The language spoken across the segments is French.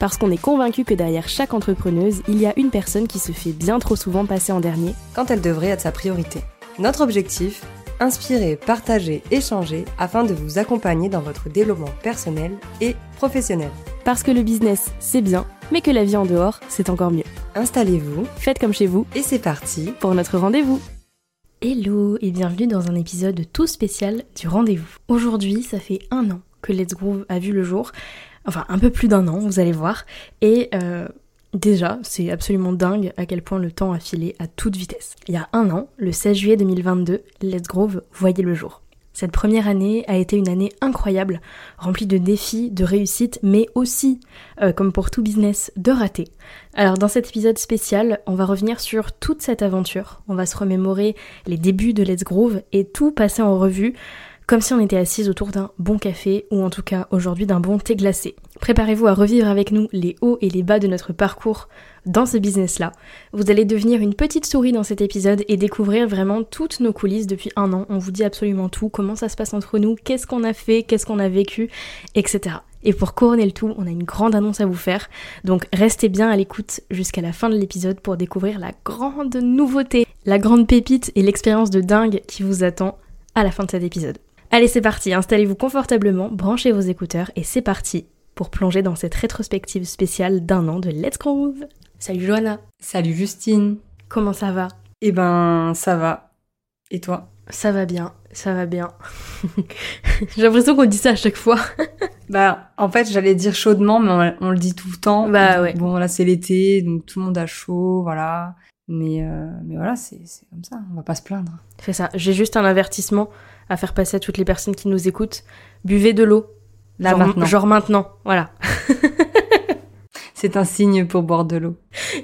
Parce qu'on est convaincu que derrière chaque entrepreneuse, il y a une personne qui se fait bien trop souvent passer en dernier, quand elle devrait être sa priorité. Notre objectif Inspirer, partager, échanger afin de vous accompagner dans votre développement personnel et professionnel. parce que le business, c'est bien, mais que la vie en dehors, c'est encore mieux. Installez-vous Faites comme chez vous et c'est parti pour notre rendez-vous. Hello et bienvenue dans un épisode tout spécial du rendez-vous. Aujourd'hui, ça fait un an que Let's Groove a vu le jour. Enfin, un peu plus d'un an, vous allez voir. Et euh, déjà, c'est absolument dingue à quel point le temps a filé à toute vitesse. Il y a un an, le 16 juillet 2022, Let's Grove voyait le jour. Cette première année a été une année incroyable, remplie de défis, de réussites, mais aussi, euh, comme pour tout business, de ratés. Alors dans cet épisode spécial, on va revenir sur toute cette aventure. On va se remémorer les débuts de Let's Groove et tout passer en revue, comme si on était assise autour d'un bon café ou en tout cas aujourd'hui d'un bon thé glacé. Préparez-vous à revivre avec nous les hauts et les bas de notre parcours dans ce business-là. Vous allez devenir une petite souris dans cet épisode et découvrir vraiment toutes nos coulisses depuis un an. On vous dit absolument tout, comment ça se passe entre nous, qu'est-ce qu'on a fait, qu'est-ce qu'on a vécu, etc. Et pour couronner le tout, on a une grande annonce à vous faire. Donc restez bien à l'écoute jusqu'à la fin de l'épisode pour découvrir la grande nouveauté, la grande pépite et l'expérience de dingue qui vous attend à la fin de cet épisode. Allez, c'est parti, installez-vous confortablement, branchez vos écouteurs et c'est parti pour plonger dans cette rétrospective spéciale d'un an de Let's Groove. Salut Johanna, Salut Justine comment ça va? Eh ben, ça va. Et toi? Ça va bien, ça va bien. J'ai l'impression qu'on dit ça à chaque fois. Bah, en fait, j'allais dire chaudement, mais on, on le dit tout le temps. Bah Donc, ouais. Bon, là, c'est l'été, donc tout le monde a chaud, voilà. Mais, euh, mais voilà, c'est c'est comme ça, on va pas se plaindre. C'est ça, j'ai juste un avertissement à faire passer à toutes les personnes qui nous écoutent. Buvez de l'eau. Là, genre, maintenant. Genre maintenant, voilà. C'est un signe pour boire de l'eau.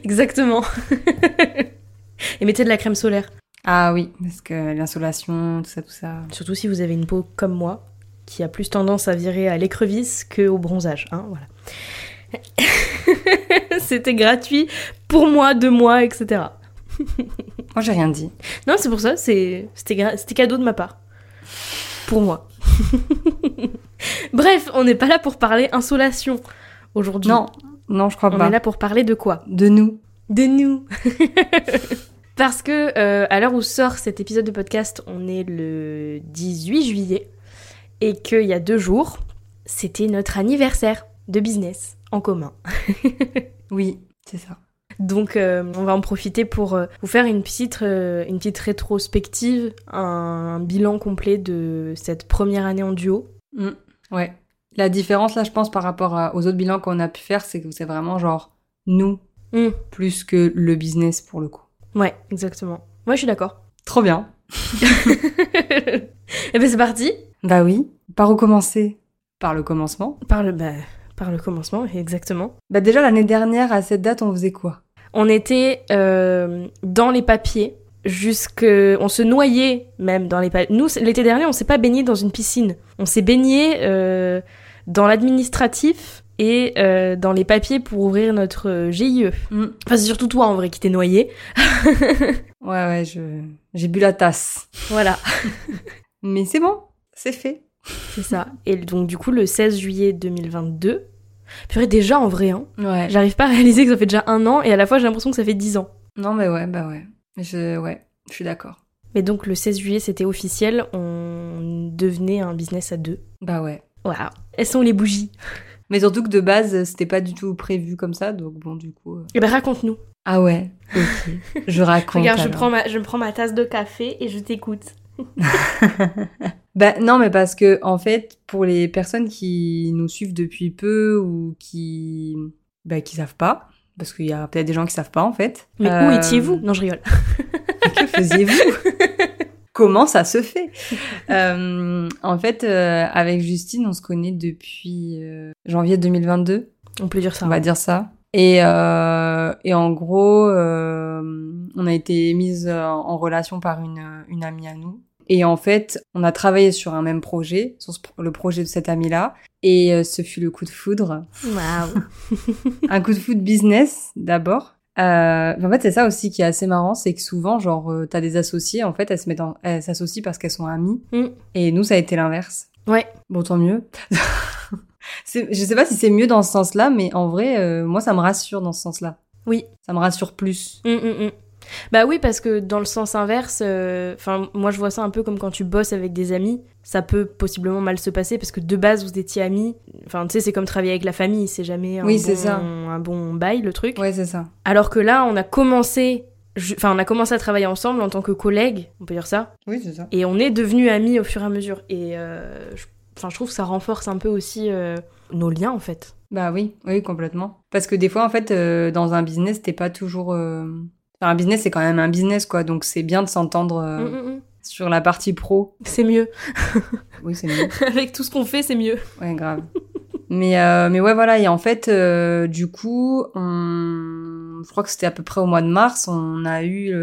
Exactement. Et mettez de la crème solaire. Ah oui, parce que l'insolation, tout ça, tout ça. Surtout si vous avez une peau comme moi, qui a plus tendance à virer à l'écrevisse que au bronzage. Hein, voilà. C'était gratuit pour moi, de moi, etc. Moi, j'ai rien dit. Non, c'est pour ça, c'est- c'était gra- c'était cadeau de ma part. Pour moi. Bref, on n'est pas là pour parler insolation aujourd'hui. Non, non, je crois On pas. est là pour parler de quoi? De nous. De nous. Parce que euh, à l'heure où sort cet épisode de podcast, on est le 18 juillet et qu'il y a deux jours, c'était notre anniversaire de business en commun. Oui, c'est ça. Donc euh, on va en profiter pour euh, vous faire une petite, euh, une petite rétrospective, un, bilan complet de cette première année en duo. Mm, Ouais. La différence, là, je pense, par rapport à- aux autres bilans qu'on a pu faire, c'est que c'est vraiment genre nous, Mm. plus que le business pour le coup. Ouais, exactement. Moi je suis d'accord. Trop bien. Et ben c'est parti Bah oui. Par où commencer? Par le commencement. par le, bah, par le commencement, exactement. Bah déjà, l'année dernière, à cette date, on faisait quoi? On était euh, dans les papiers jusque on se noyait même dans les papiers. Nous l'été dernier on s'est pas baigné dans une piscine, on s'est baigné euh, dans l'administratif et euh, dans les papiers pour ouvrir notre GIE. Mm. Enfin c'est surtout toi en vrai qui t'es noyé. Ouais, ouais, je... j'ai bu la tasse. Voilà, Mais c'est bon, c'est fait. c'est ça. Et donc du coup le 16 juillet 2022, purée déjà en vrai hein, Ouais. j'arrive pas à réaliser que ça fait déjà un an et à la fois j'ai l'impression que ça fait dix ans. Non, mais ouais, bah ouais. Je... Ouais, je suis d'accord. Mais donc le 16 juillet c'était officiel, on devenait un business à deux. Bah ouais. Voilà. Elles sont les bougies. Mais surtout que de base, c'était pas du tout prévu comme ça, donc bon, du coup... euh. Eh ben raconte-nous. Ah ouais, ok. Je raconte Regarde, je prends, ma, je prends ma tasse de café et je t'écoute. Bah non, mais parce que en fait, pour les personnes qui nous suivent depuis peu ou qui bah, qui savent pas, parce qu'il y a peut-être des gens qui savent pas en fait. Mais Euh, où étiez-vous? Non, je rigole. Que faisiez-vous? Comment ça se fait? Euh, En fait, euh, avec Justine, on se connaît depuis euh, janvier 2022, On peut dire ça. on va dire ça. Et, euh, et en gros, on a été mise en relation par une, une amie à nous. Et en fait, on a travaillé sur un même projet, sur le projet de cette amie-là. Et ce fut le coup de foudre. Waouh Un coup de foudre business, d'abord. Euh, en fait, c'est ça aussi qui est assez marrant, c'est que souvent, genre, euh, t'as des associés, en fait, elles se mettent, en... elles s'associent parce qu'elles sont amies. Mm. Et nous, ça a été l'inverse. Ouais. Bon, tant mieux. je sais pas si c'est mieux dans ce sens-là, mais en vrai, euh, moi, ça me rassure dans ce sens-là. Oui. Ça me rassure plus. Mm, mm, bah oui, parce que dans le sens inverse, euh, enfin moi je vois ça un peu comme quand tu bosses avec des amis, ça peut possiblement mal se passer parce que de base vous étiez amis. Enfin tu sais c'est comme travailler avec la famille, c'est jamais un, oui, bon, ça. un bon bail le truc. Ouais c'est ça. Alors que là on a commencé, enfin on a commencé à travailler ensemble en tant que collègues, on peut dire ça. Oui c'est ça. Et on est devenus amis au fur et à mesure. Et euh, enfin je trouve que ça renforce un peu aussi euh, nos liens en fait. Bah oui, oui complètement. Parce que des fois en fait dans un business t'es pas toujours un business, c'est quand même un business, quoi. Donc, c'est bien de s'entendre euh, mm, mm, mm. sur la partie pro. C'est mieux. oui, c'est mieux. Avec tout ce qu'on fait, c'est mieux. Ouais, grave. mais, euh, mais ouais, voilà. Et en fait, euh, du coup, on... je crois que c'était à peu près au mois de mars, on a eu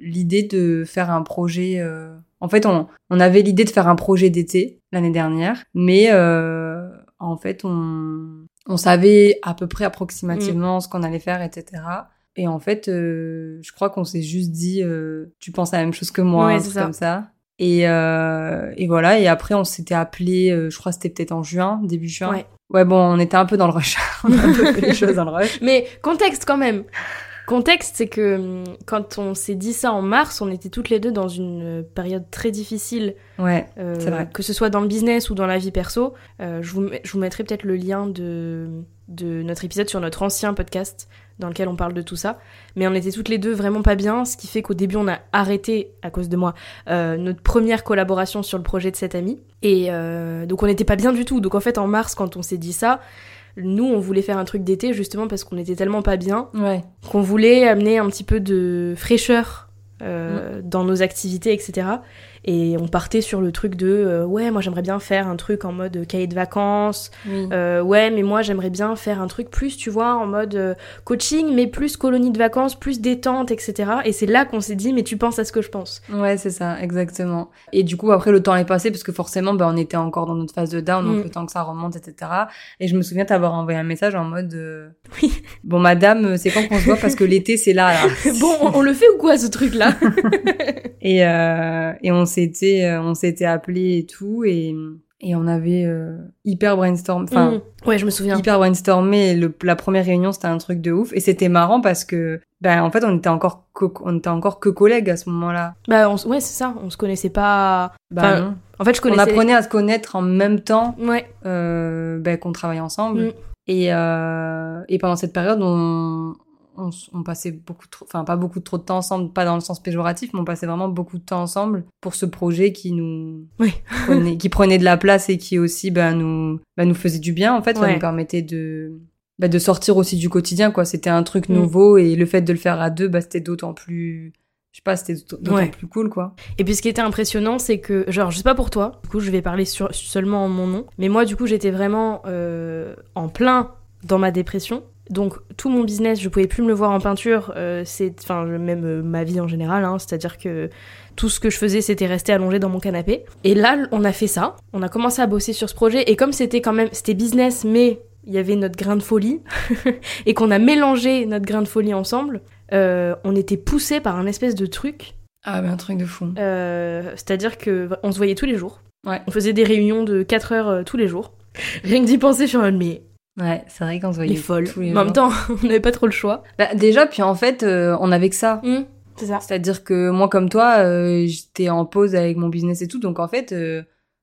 l'idée de faire un projet. En fait, on, on avait l'idée de faire un projet d'été l'année dernière, mais en fait, on, on savait à peu près approximativement ce qu'on allait faire, etc. Et en fait, euh, je crois qu'on s'est juste dit, euh, tu penses à la même chose que moi, ouais, comme ça. Et, euh, et voilà. Et après, on s'était appelé, euh, je crois que c'était peut-être en juin, début juin. Ouais. ouais, bon, on était un peu dans le rush. on a un peu fait les choses dans le rush. Mais contexte quand même. Contexte, c'est que hum, quand on s'est dit ça en mars, on était toutes les deux dans une période très difficile. Ouais, euh, c'est vrai. Que ce soit dans le business ou dans la vie perso. Euh, je, vous, je vous mettrai peut-être le lien de, de notre épisode sur notre ancien podcast dans lequel on parle de tout ça. Mais on était toutes les deux vraiment pas bien, ce qui fait qu'au début on a arrêté, à cause de moi, euh, notre première collaboration sur le projet de cette amie. Et euh, donc on n'était pas bien du tout. Donc en fait en mars quand on s'est dit ça, nous on voulait faire un truc d'été justement parce qu'on était tellement pas bien ouais. qu'on voulait amener un petit peu de fraîcheur euh, mm. dans nos activités, etc. Et on partait sur le truc de euh, ouais, moi j'aimerais bien faire un truc en mode cahier de vacances. Euh, ouais, mais moi j'aimerais bien faire un truc plus, tu vois, en mode euh, coaching, mais plus colonie de vacances, plus détente, etc. Et c'est là qu'on s'est dit, mais tu penses à ce que je pense. Ouais, c'est ça, exactement. Et du coup, après le temps est passé parce que forcément, bah, on était encore dans notre phase de down, donc mm. le temps que ça remonte, etc. Et je me souviens t'avoir envoyé un message en mode oui. Bon, madame, c'est quand qu'on se voit? Parce que l'été c'est là, là. bon, on, le fait ou quoi ce truc là Et et on s'était euh, on s'était appelé et tout et et on avait euh, hyper brainstorm enfin mmh. ouais je me souviens. hyper brainstormé. Le, la première réunion c'était un truc de ouf. Et c'était marrant parce que ben en fait on était encore on était encore que collègues à ce moment-là. Bah on, ouais c'est ça. On se connaissait pas bah, non. en fait je connaissais on apprenait à se connaître en même temps ouais. euh, ben qu'on travaillait ensemble. Mmh. et euh, et pendant cette période on on, passait beaucoup trop, enfin pas beaucoup trop de temps ensemble, pas dans le sens péjoratif, mais on passait vraiment beaucoup de temps ensemble pour ce projet qui nous, oui. prenait, qui prenait de la place et qui aussi, bah, nous, bah, nous faisait du bien en fait, ça nous permettait de, bah, de sortir aussi du quotidien quoi. C'était un truc mm. nouveau et le fait de le faire à deux, bah, c'était d'autant plus je sais pas, c'était d'autant plus cool, quoi. Et puis ce qui était impressionnant, c'est que, genre, je sais pas pour toi, du coup, je vais parler sur, seulement en mon nom, mais moi, du coup, j'étais vraiment euh, en plein dans ma dépression. Donc tout mon business, je pouvais plus me le voir en peinture, euh, c'est, enfin même euh, ma vie en général, hein, c'est-à-dire que tout ce que je faisais, c'était rester allongé dans mon canapé. Et là, on a fait ça, on a commencé à bosser sur ce projet, et comme c'était quand même, c'était business, mais il y avait notre grain de folie, et qu'on a mélangé notre grain de folie ensemble, euh, on était poussé par un espèce de truc. Ah, mais un truc de fou. c'est-à-dire que on se voyait tous les jours. Ouais. On faisait des réunions de 4 heures tous les jours. Rien que d'y penser, sur un mais Ouais, c'est vrai qu'on se voyait. Les folles. Mais en même temps, on n'avait pas trop le choix. Bah, déjà, puis en fait, euh, on avait que ça. Mmh, c'est ça. C'est-à-dire que moi, comme toi, euh, j'étais en pause avec mon business et tout, donc en fait, euh,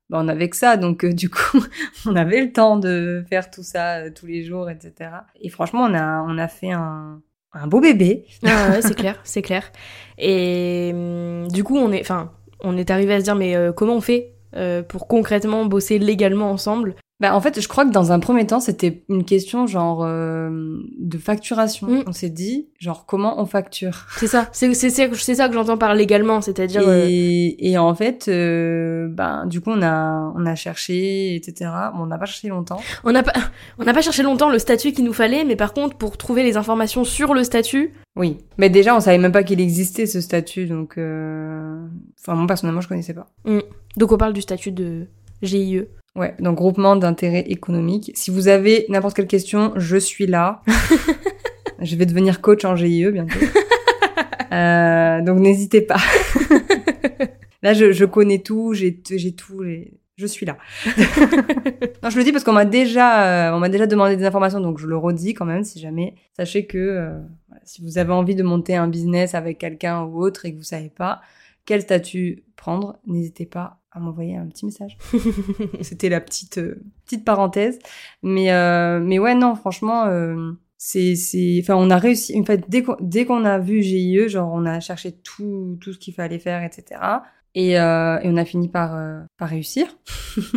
bah, on avait que ça. Donc du coup, on avait le temps de faire tout ça tous les jours, etc. Et franchement, on a, on a fait un, un beau bébé. Ah ouais, c'est clair, c'est clair. Et hum, du coup, on est, enfin, on est arrivé à se dire, mais comment on fait pour concrètement bosser légalement ensemble? Bah, en fait, je crois que dans un premier temps, c'était une question genre euh, de facturation. Mm. On s'est dit, genre, comment on facture? C'est ça. C'est c'est c'est c'est ça que j'entends par légalement, c'est-à-dire. euh, et, et en fait, euh, ben, du coup, on a, on a cherché, etc. Bon, on n'a pas cherché longtemps. On n'a pas, on n'a pas cherché longtemps le statut qu'il nous fallait, mais par contre, pour trouver les informations sur le statut, Oui. Mais déjà, on savait même pas qu'il existait ce statut, donc... Euh... Enfin, moi, personnellement, je connaissais pas. donc on parle du statut de GIE. Ouais, donc groupement d'intérêt économique. Si vous avez n'importe quelle question, je suis là. je vais devenir coach en GIE bientôt. Euh, donc n'hésitez pas. là, je, je connais tout, j'ai j'ai tout, j'ai- je suis là. non, je le dis parce qu'on m'a déjà, euh, on m'a déjà demandé des informations, donc je le redis quand même. Si jamais, sachez que euh, si vous avez envie de monter un business avec quelqu'un ou autre et que vous savez pas quel statut prendre, n'hésitez pas à m'envoyer un petit message. C'était la petite euh, petite parenthèse, mais euh, mais ouais non franchement euh, c'est c'est enfin on a réussi en fait dès qu'on dès qu'on a vu GIE genre on a cherché tout tout ce qu'il fallait faire etc et et on a fini par par réussir.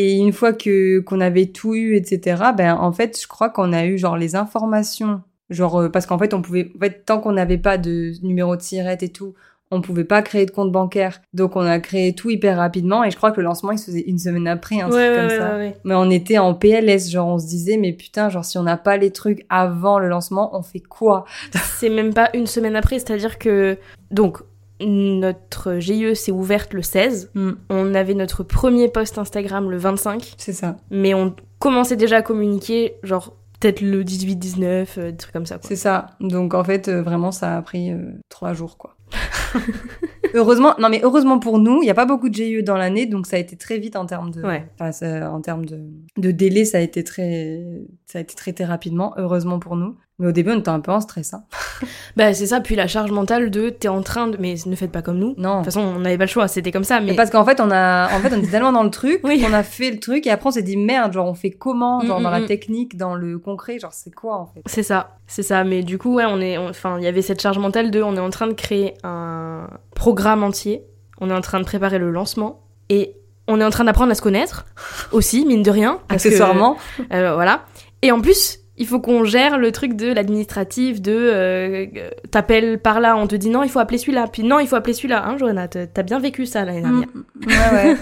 Et une fois que qu'on avait tout eu, etc. Ben en fait, je crois qu'on a eu genre les informations, genre parce qu'en fait on pouvait, en fait tant qu'on n'avait pas de numéro de sirette et tout, on pouvait pas créer de compte bancaire. Donc on a créé tout hyper rapidement et je crois que le lancement il se faisait une semaine après, un truc comme ça. Mais on était en PLS, genre on se disait mais putain, genre si on n'a pas les trucs avant le lancement, on fait quoi? C'est même pas une semaine après, c'est-à-dire que donc notre GIE s'est ouverte le 16. Hmm, On avait notre premier post Instagram le 25, C'est ça, mais on commençait déjà à communiquer genre peut-être le 18-19, euh, des trucs comme ça. C'est ça. Donc en fait euh, vraiment ça a pris euh, trois jours quoi. heureusement, non mais heureusement pour nous, il n'y a pas beaucoup de GIE dans l'année, donc ça a été très vite en termes de, Ouais. enfin, ça- en termes de, de délai, ça a été très, ça a été traité rapidement, heureusement pour nous. Mais au début, on était un peu en stress. Hein. Bah c'est ça, puis la charge mentale de t'es en train de... Mais ne faites pas comme nous. De Non. toute façon, on n'avait pas le choix, c'était comme ça, mais... Mais parce qu'en fait, on a, en fait, on était tellement dans le truc Oui. qu'on a fait le truc et après on s'est dit merde, genre on fait comment, genre Mm, dans mm, la mm. technique, dans le concret, genre c'est quoi en fait? C'est ça, c'est ça. Mais du coup, ouais, on est, on- enfin, il y avait cette charge mentale de, on est en train de créer un programme entier, on est en train de préparer le lancement et on est en train d'apprendre à se connaître aussi, mine de rien. parce que, Accessoirement, euh, voilà. Et en plus, il faut qu'on gère le truc de l'administratif, de euh, t'appelles par là, on te dit non, il faut appeler celui-là, puis non, il faut appeler celui-là. Hein, Johanna, t'as bien vécu ça l'année dernière. Mm, ouais, ouais.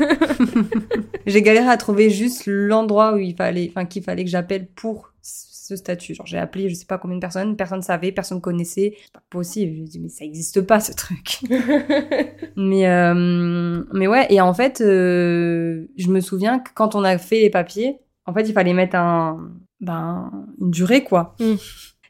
j'ai galéré à trouver juste l'endroit où il fallait, enfin qu'il fallait que j'appelle pour ce statut. Genre j'ai appelé, je sais pas combien de personnes, personne savait, personne connaissait. C'est pas possible. Je dis mais ça existe pas ce truc. mais euh, mais ouais et en fait euh, je me souviens que quand on a fait les papiers, en fait il fallait mettre un ben une durée quoi. Mm.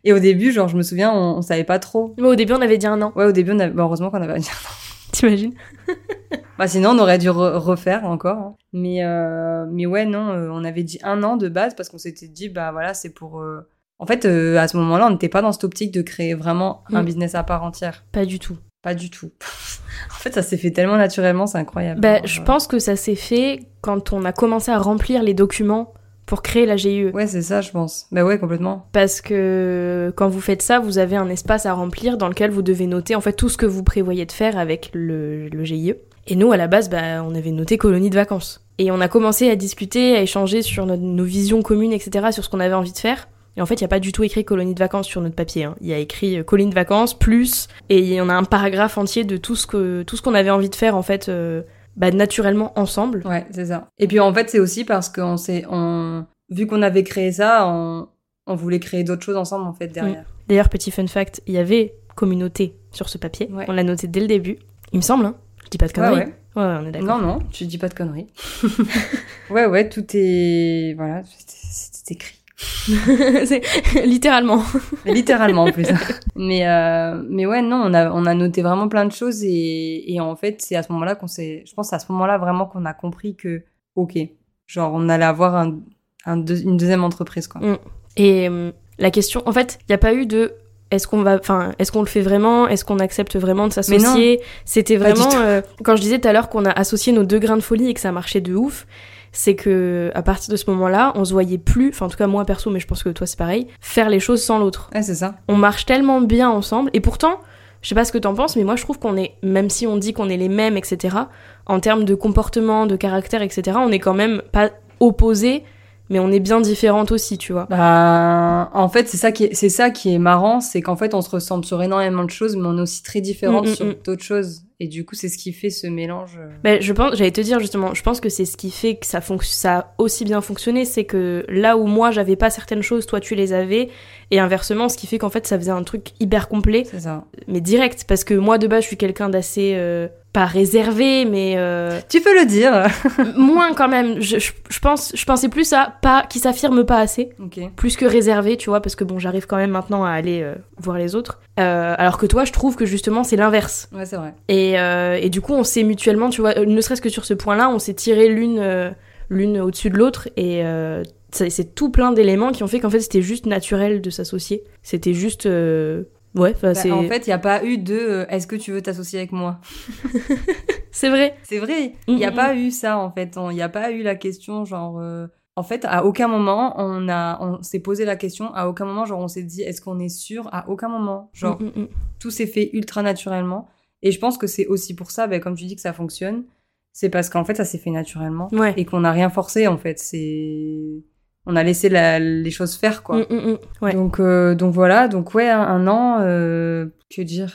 Et au début genre je me souviens on, on savait pas trop. Mais au début, on avait dit un an, Ouais au début on avait, bah, heureusement qu'on avait t'imagines bah sinon on aurait dû re- refaire encore. hein. Mais euh, mais ouais non, euh, on avait dit un an de base parce qu'on s'était dit bah voilà c'est pour. euh, En fait à ce moment-là on n'était pas dans cette optique de créer vraiment un Mm. business à part entière. Pas du tout. Pas du tout. en fait ça s'est fait tellement naturellement c'est incroyable. Bah, je pense que ça s'est fait quand on a commencé à remplir les documents pour créer la GIE. Ouais c'est ça je pense. Bah ouais complètement. Parce que quand vous faites ça, vous avez un espace à remplir dans lequel vous devez noter en fait tout ce que vous prévoyez de faire avec le, le GIE. Et nous, à la base, bah, on avait noté colonie de vacances. Et on a commencé à discuter, à échanger sur notre- nos visions communes, etc., sur ce qu'on avait envie de faire. Et en fait, il n'y a pas du tout écrit colonie de vacances sur notre papier. hein. Il y a écrit euh, colonie de vacances plus, et on a un paragraphe entier de tout ce que tout ce qu'on avait envie de faire en fait, euh, bah, naturellement ensemble. Ouais c'est ça. Et puis en fait c'est aussi parce qu'on s'est on vu qu'on avait créé ça on on voulait créer d'autres choses ensemble en fait derrière. D'ailleurs, petit fun fact, il y avait communauté sur ce papier. Ouais. On l'a noté dès le début. Il me semble, hein. Je dis pas de conneries. ouais. Ouais, ouais, on est d'accord. Non, non, tu dis pas de conneries. ouais, ouais, tout est. Voilà, c'est écrit. C'est littéralement. Littéralement en plus. mais, euh, mais ouais, non, on a, on a noté vraiment plein de choses et, et en fait, c'est à ce moment-là qu'on s'est. Je pense à ce moment-là vraiment qu'on a compris que, ok, genre, on allait avoir un, un deux- une deuxième entreprise, quoi. Mm. Et euh, la question, en fait, il n'y a pas eu de est-ce qu'on va, enfin, est-ce qu'on le fait vraiment, est-ce qu'on accepte vraiment de s'associer? C'était vraiment euh, quand je disais tout à l'heure qu'on a associé nos deux grains de folie et que ça marchait de ouf. C'est que à partir de ce moment-là, on se voyait plus, enfin en tout cas moi perso, mais je pense que toi c'est pareil, faire les choses sans l'autre. Ouais, c'est ça. on marche tellement bien ensemble et pourtant je sais pas ce que t'en penses mais moi je trouve qu'on est même si on dit qu'on est les mêmes etc en termes de comportement de caractère etc on est quand même pas opposés mais on est bien différentes aussi, tu vois. Bah, en fait, c'est ça qui est, c'est ça qui est marrant, c'est qu'en fait, on se ressemble sur énormément de choses, mais on est aussi très différentes Mm, mm, sur mm. d'autres choses. Et du coup, c'est ce qui fait ce mélange. euh. Ben, je pense, j'allais te dire justement, je pense que c'est ce qui fait que ça, fonc- ça a aussi bien fonctionné, c'est que là où moi j'avais pas certaines choses, toi tu les avais, et inversement, ce qui fait qu'en fait ça faisait un truc hyper complet, C'est ça. mais direct, parce que moi de base je suis quelqu'un d'assez euh, pas réservé, mais euh, Tu peux le dire. moins quand même. Je, je, je pense, je pensais plus à pas qui s'affirme pas assez, plus que réservé, tu vois, parce que bon, j'arrive quand même maintenant à aller euh, voir les autres, Euh, alors que toi, je trouve que justement c'est l'inverse. Ouais, c'est vrai. Et, et du coup, on s'est mutuellement, tu vois, ne serait-ce que sur ce point-là, on s'est tiré l'une l'une au-dessus de l'autre. Et c'est c'est tout plein d'éléments qui ont fait qu'en fait, c'était juste naturel de s'associer. C'était juste. euh, ouais, Bah, en fait, il n'y a pas eu de euh, est-ce que tu veux t'associer avec moi? C'est vrai. C'est vrai. Mm, Il n'y a mm, pas eu ça, en fait. Il n'y a pas eu la question, genre. euh, En fait, à aucun moment, on, a... on s'est posé la question. À aucun moment, genre, on s'est dit est-ce qu'on est sûr? À aucun moment. Genre, Mm, mm, mm. tout s'est fait ultra naturellement. Et je pense que c'est aussi pour ça, ben, comme tu dis, que ça fonctionne. C'est parce qu'en fait, ça s'est fait naturellement. Ouais. Et qu'on n'a rien forcé, en fait. C'est. On a laissé la- les choses faire, quoi. Mm, mm, mm. Ouais. Donc, euh, donc voilà. Donc, ouais, un, un an. euh, Que dire?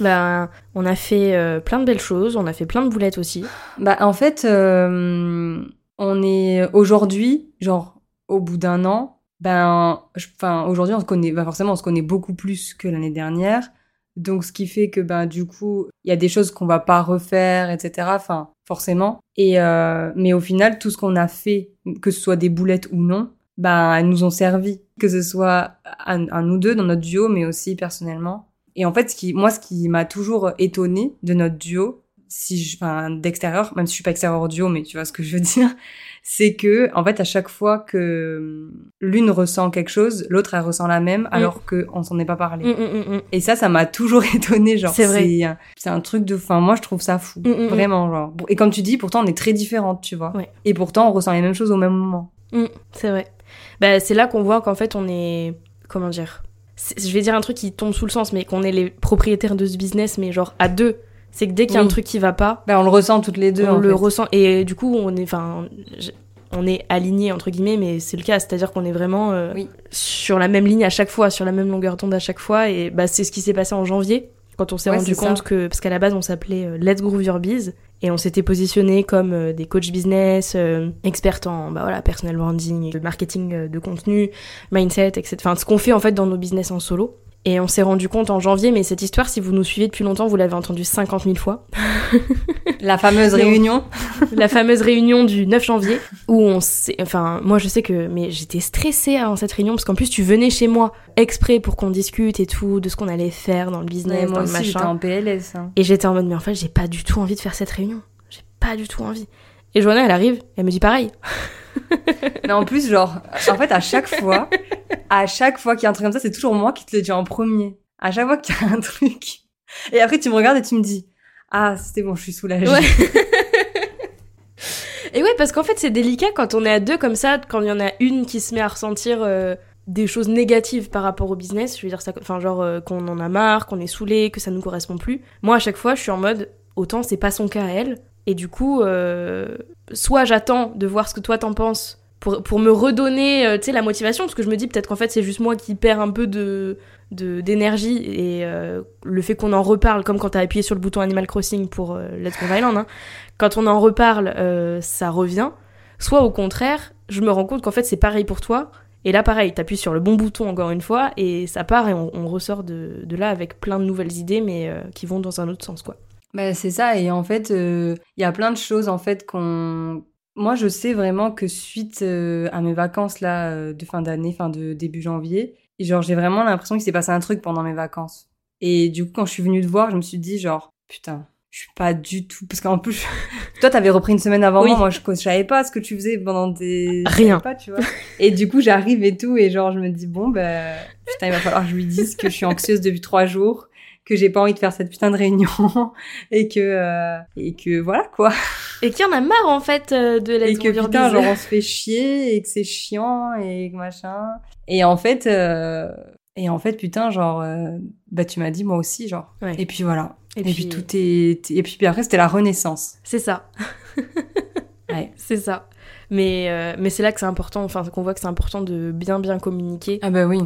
Ben, on a fait euh, plein de belles choses, on a fait plein de boulettes aussi. Bah, en fait, euh, on est aujourd'hui, genre, au bout d'un an, ben, enfin, aujourd'hui, on se connaît, bah, forcément, on se connaît beaucoup plus que l'année dernière. Donc, ce qui fait que, ben, du coup, il y a des choses qu'on va pas refaire, etc. Enfin, forcément. Et, euh, mais au final, tout ce qu'on a fait, que ce soit des boulettes ou non, ben, elles nous ont servi. Que ce soit à, à nous deux, dans notre duo, mais aussi personnellement. Et en fait, ce qui, moi, ce qui m'a toujours étonné de notre duo, si je, enfin, d'extérieur, même si je suis pas extérieur au duo, mais tu vois ce que je veux dire, c'est que, en fait, à chaque fois que hum, l'une ressent quelque chose, l'autre, elle ressent la même, alors que on s'en est pas parlé. Mm, mm, mm, mm. Et ça, ça m'a toujours étonné, genre. C'est vrai. C'est, un truc de, enfin, moi, je trouve ça fou. Mm, mm, mm. Vraiment, genre. Et comme tu dis, pourtant, on est très différentes, tu vois. Ouais. Et pourtant, on ressent les mêmes choses au même moment. Mm, c'est vrai. Bah, c'est là qu'on voit qu'en fait on est. Comment dire Je vais dire un truc qui tombe sous le sens, mais qu'on est les propriétaires de ce business, mais genre à deux. C'est que dès qu'il y a un truc qui va pas, Ben, on le ressent toutes les deux, on en le fait. ressent. Et du coup, on est. Enfin. On est alignés entre guillemets, mais c'est le cas, c'est-à-dire qu'on est vraiment euh, Oui. sur la même ligne à chaque fois, sur la même longueur d'onde à chaque fois, et bah c'est ce qui s'est passé en janvier quand on s'est Ouais, rendu compte ça. que parce qu'à la base on s'appelait euh, Let's Groove Your Biz et on s'était positionné comme euh, des coachs business, experts en bah voilà personal branding, marketing de contenu, mindset, etc. Enfin ce qu'on fait en fait dans nos business en solo. Et on s'est rendu compte en janvier, mais cette histoire, si vous nous suivez depuis longtemps, vous l'avez entendue 50 000 fois. La fameuse réunion. la fameuse réunion du 9 janvier où on s'est... Enfin, moi je sais que... Mais j'étais stressée avant cette réunion parce qu'en plus tu venais chez moi exprès pour qu'on discute et tout, de ce qu'on allait faire dans le business, Ouais, dans moi le j'étais machin. en PLS. hein. Et j'étais en mode, mais en fait j'ai pas du tout envie de faire cette réunion. J'ai pas du tout envie. Et Joanna, elle arrive, elle me dit pareil. Mais en plus, genre, en fait, à chaque fois, à chaque fois qu'il y a un truc comme ça, c'est toujours moi qui te le dis en premier. À chaque fois qu'il y a un truc. Et après, tu me regardes et tu me dis, ah, c'était bon, je suis soulagée. Ouais. Et ouais, parce qu'en fait, c'est délicat quand on est à deux comme ça, quand il y en a une qui se met à ressentir euh, des choses négatives par rapport au business. Je veux dire ça, enfin, genre euh, qu'on en a marre, qu'on est saoulé, que ça nous correspond plus. Moi, à chaque fois, je suis en mode, autant c'est pas son cas à elle. Et du coup, euh, soit j'attends de voir ce que toi t'en penses pour, pour me redonner, euh, la motivation, parce que je me dis peut-être qu'en fait, c'est juste moi qui perds un peu de d'énergie et euh, le fait qu'on en reparle comme quand t'as appuyé sur le bouton Animal Crossing pour euh, Let's Go Island hein, quand on en reparle ça revient. Soit au contraire je me rends compte qu'en fait c'est pareil pour toi. Et là pareil t'appuies sur le bon bouton encore une fois et ça part et on, on ressort de, de là avec plein de nouvelles idées mais qui vont dans un autre sens quoi Bah, c'est ça, et en fait, euh, il y a plein de choses, en fait, qu'on... Moi, je sais vraiment que suite euh, à mes vacances, là, euh, de fin d'année, fin de début janvier, et genre, j'ai vraiment l'impression qu'il s'est passé un truc pendant mes vacances. Et du coup, quand je suis venue te voir, je me suis dit, genre, putain, je suis pas du tout... Parce qu'en plus, toi, t'avais repris une semaine avant Oui. moi, moi, je, je savais pas ce que tu faisais pendant je Rien. Pas, tu vois. Et du coup, j'arrive et tout, et genre, je me dis, bon, bah, putain, il va falloir que je lui dise que je suis anxieuse depuis trois jours que j'ai pas envie de faire cette putain de réunion et que euh, et que voilà quoi et qu'il y en a marre en fait euh, de et Let's que putain genre on se fait chier et que c'est chiant et que machin et en fait euh, et en fait putain genre euh, bah tu m'as dit moi aussi genre Ouais. et puis voilà et, et, puis, puis, tout est et puis, puis après c'était la renaissance c'est ça Ouais. c'est ça. Mais, euh, mais c'est là que c'est important, enfin qu'on voit que c'est important de bien bien communiquer. Ah bah oui,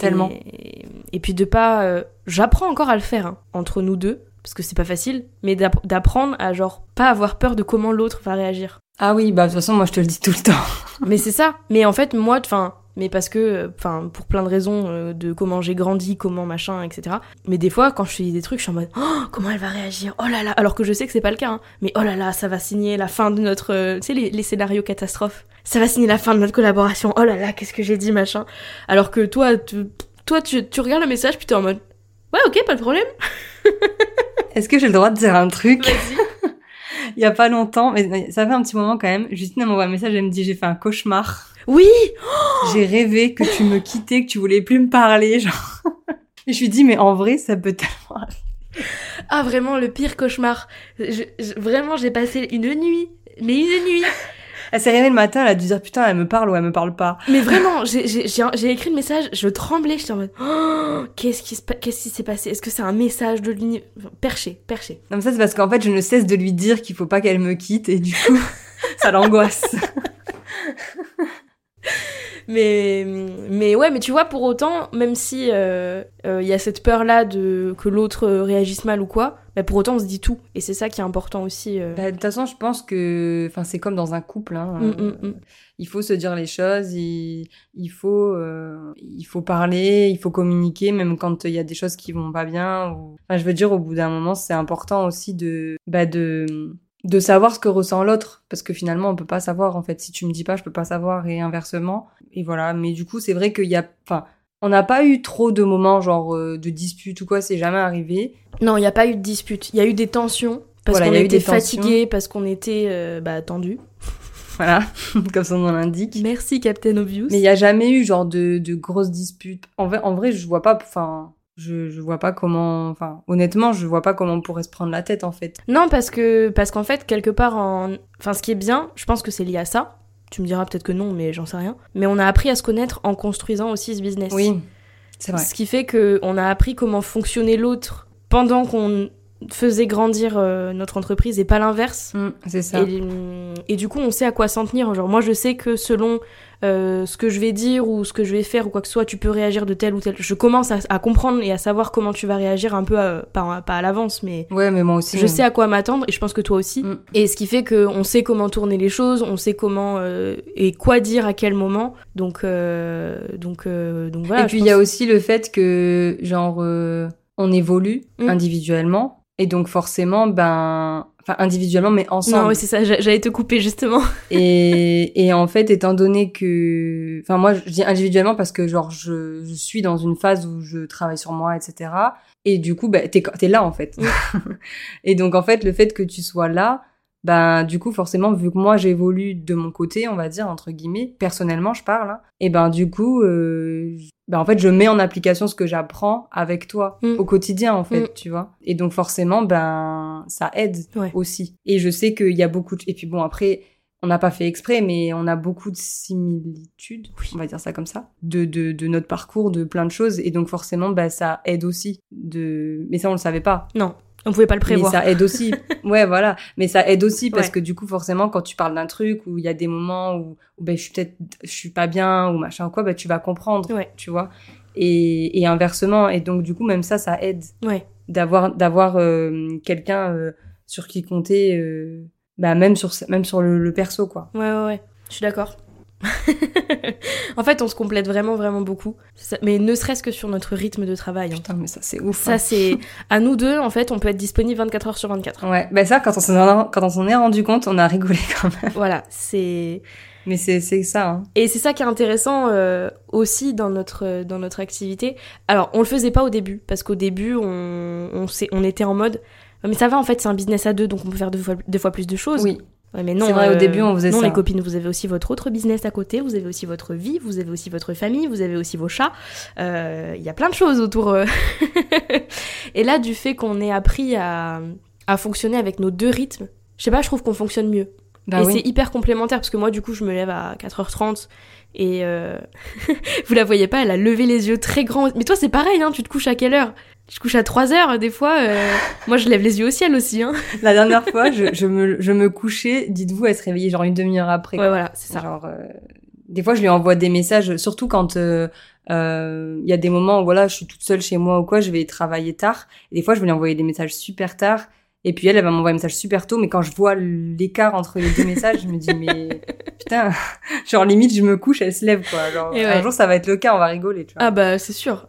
tellement. Et, et puis de pas... euh, J'apprends encore à le faire, hein, entre nous deux, parce que c'est pas facile, mais d'app- d'apprendre à genre pas avoir peur de comment l'autre va réagir. Ah oui, bah de toute façon, moi je te le dis tout le temps. mais c'est ça. Mais en fait, moi, enfin, mais parce que, enfin, pour plein de raisons euh, de comment j'ai grandi, comment machin, etc. Mais des fois, quand je fais des trucs, je suis en mode, oh, comment elle va réagir Oh là là Alors que je sais que c'est pas le cas, hein. mais oh là là, ça va signer la fin de notre, euh, tu sais, les, les scénarios catastrophes. Ça va signer la fin de notre collaboration. Oh là là, qu'est-ce que j'ai dit, machin. Alors que toi, tu, toi, tu, tu regardes le message, puis t'es en mode, ouais, ok, pas de problème. Est-ce que j'ai le droit de dire un truc? Il y a pas longtemps, mais ça fait un petit moment quand même. Justine m'envoie un message, elle me dit j'ai fait un cauchemar. oui. J'ai rêvé que tu me quittais, que tu voulais plus me parler, genre. Et je lui dis mais en vrai ça peut tellement. Ah vraiment le pire cauchemar. Je- je- vraiment j'ai passé une nuit, mais une nuit. Elle s'est réveillée le matin, elle a dû dire putain elle me parle ou elle me parle pas. Mais vraiment, j'ai- écrit le message, je tremblais, j'étais en mode Oh, qu'est-ce qui s'est passé? Est-ce que c'est un message de l'univers Perché, perché. Non mais ça c'est parce qu'en fait je ne cesse de lui dire qu'il faut pas qu'elle me quitte et du coup ça l'angoisse. Mais mais ouais, mais tu vois pour autant, même si euh, euh, il y a cette peur là de que l'autre euh, réagisse mal ou quoi, bah pour autant on se dit tout et c'est ça qui est important aussi. euh. Bah, de toute façon je pense que enfin c'est comme dans un couple. Hein. Mm, mm, mm. Il faut se dire les choses, il, il faut euh, il faut parler, il faut communiquer même quand il y a des choses qui vont pas bien. Ou... Enfin je veux dire au bout d'un moment c'est important aussi de bah de de savoir ce que ressent l'autre parce que finalement on peut pas savoir en fait. Si tu me dis pas je peux pas savoir et inversement. Et voilà. Mais du coup c'est vrai qu'il y a enfin on n'a pas eu trop de moments genre euh, de disputes ou quoi c'est jamais arrivé. Non, il n'y a pas eu de dispute, il y a eu des tensions parce Voilà, qu'on eu était fatigués, parce qu'on était euh, bah tendu. voilà comme son nom l'indique. Merci Captain Obvious. Mais il y a jamais eu genre de, de grosses disputes. En vrai, en vrai, je vois pas, enfin, je, je vois pas comment, enfin, honnêtement, je vois pas comment on pourrait se prendre la tête en fait. Non, parce que parce qu'en fait, quelque part, en... enfin, ce qui est bien, je pense que c'est lié à ça. Tu me diras peut-être que non, mais j'en sais rien. Mais on a appris à se connaître en construisant aussi ce business. Oui, c'est vrai. Ce qui fait que on a appris comment fonctionnait l'autre pendant qu'on faisait grandir euh, notre entreprise et pas l'inverse. Mm, c'est ça. Et, et du coup, on sait à quoi s'en tenir. Genre, moi, je sais que selon euh, ce que je vais dire ou ce que je vais faire ou quoi que ce soit, tu peux réagir de tel ou tel. Je commence à, à comprendre et à savoir comment tu vas réagir un peu, à- pas, pas à l'avance, mais Ouais, mais moi aussi. je sais à quoi m'attendre et je pense que toi aussi. Mm. Et ce qui fait qu'on sait comment tourner les choses, on sait comment euh, et quoi dire à quel moment. Donc, euh, donc, euh, donc voilà. Et puis il y a aussi le fait que genre euh, on évolue Mm. individuellement et donc forcément ben enfin individuellement mais ensemble. Non, oui, c'est ça. j'a- J'allais te couper justement. et, et en fait, étant donné que, enfin moi, je dis individuellement parce que genre je, je suis dans une phase où je travaille sur moi, etc. Et du coup, bah, t'es t'es là en fait. et donc en fait, le fait que tu sois là, ben du coup forcément, vu que moi j'évolue de mon côté, on va dire entre guillemets, personnellement, je parle. hein, et ben du coup, euh, ben en fait, je mets en application ce que j'apprends avec toi Mm. au quotidien en fait, Mm. tu vois. Et donc forcément, ben ça aide Ouais. aussi. Et je sais qu'il y a beaucoup de... Et puis bon, après, on n'a pas fait exprès, mais on a beaucoup de similitudes, on va dire ça comme ça, de, de, de notre parcours, de plein de choses. Et donc forcément, bah, ça aide aussi. De... Mais ça, on le savait pas. Non, on pouvait pas le prévoir. Mais ça aide aussi. ouais, voilà. Mais ça aide aussi parce Ouais. que du coup, forcément, quand tu parles d'un truc où il y a des moments où, où ben, je suis peut-être, je suis pas bien ou machin ou quoi, ben, tu vas comprendre, Ouais. tu vois. Et, et inversement. Et donc, du coup, même ça, ça aide Ouais. d'avoir d'avoir euh, quelqu'un euh, sur qui compter euh, bah même sur même sur le, le perso quoi Ouais, ouais, ouais. Je suis d'accord. en fait, on se complète vraiment, vraiment beaucoup. Mais ne serait-ce que sur notre rythme de travail. hein. putain mais ça c'est ouf Ça, c'est. À nous deux, en fait, on peut être disponible 24 heures sur 24. hein. ouais bah ça quand on s'en est- rendu compte on a rigolé quand même Voilà, c'est. mais c'est c'est ça hein. Et c'est ça qui est intéressant euh, aussi dans notre, dans notre activité. Alors, on le faisait pas au début, parce qu'au début, on, on, s'est- on était en mode. Mais ça va, en fait, c'est un business à deux, donc on peut faire deux fois, deux fois plus de choses. oui Ouais, mais non, C'est vrai, au euh, début, on faisait non, ça. les copines, vous avez aussi votre autre business à côté, vous avez aussi votre vie, vous avez aussi votre famille, vous avez aussi vos chats. Euh, Il y a plein de choses autour. euh. Et là, du fait qu'on ait appris à, à fonctionner avec nos deux rythmes, je sais pas, je trouve qu'on fonctionne mieux. bah et oui c'est hyper complémentaire parce que moi, du coup, je me lève à 4h30 et euh, vous la voyez pas, elle a levé les yeux très grands. Mais toi, c'est pareil, hein, tu te couches à quelle heure? Je couche à 3 heures, des fois. euh, moi, je lève les yeux au ciel aussi. Hein. La dernière fois, je, je, me, je me couchais, dites-vous, elle se réveillait genre une demi-heure après. Ouais, quoi. voilà, c'est ça. Genre, euh, des fois, je lui envoie des messages, surtout quand euh, euh, il y a des moments où voilà, je suis toute seule chez moi ou quoi, je vais travailler tard. Et des fois, je vais lui envoyer des messages super tard. Et puis elle, elle va m'envoyer un message super tôt. Mais quand je vois l'écart entre les deux messages, je me dis mais putain, genre limite, je me couche, elle se lève quoi. Genre, un jour, ça va être le cas, on va rigoler. Tu vois. Ah bah, c'est sûr.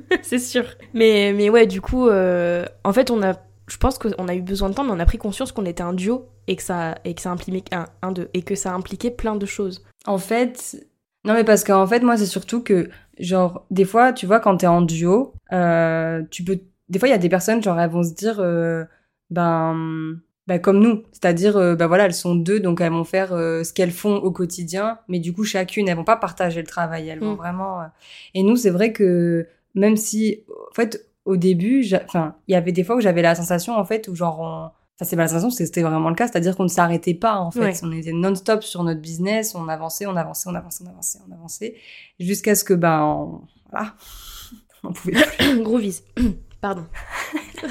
c'est sûr. Mais, mais ouais, du coup, euh, en fait, on a, je pense qu'on a eu besoin de temps, mais on a pris conscience qu'on était un duo et que ça, et que ça impliquait un, un deux, et que ça impliquait plein de choses. En fait, non mais parce qu'en fait moi c'est surtout que genre des fois tu vois quand t'es en duo, euh, tu peux, des fois il y a des personnes genre elles vont se dire euh, ben ben comme nous, c'est-à-dire euh, ben voilà elles sont deux donc elles vont faire euh, ce qu'elles font au quotidien, mais du coup chacune elles vont pas partager le travail, elles vont Mm. vraiment. euh, Et nous c'est vrai que même si en fait au début, enfin il y avait des fois où j'avais la sensation en fait où genre on Enfin, c'est pas la sensation, c'était vraiment le cas, c'est-à-dire qu'on ne s'arrêtait pas en fait. Ouais. On était non-stop sur notre business, on avançait, on avançait, on avançait, on avançait, on avançait, jusqu'à ce que ben on- voilà, on pouvait plus. Gros vise. Pardon.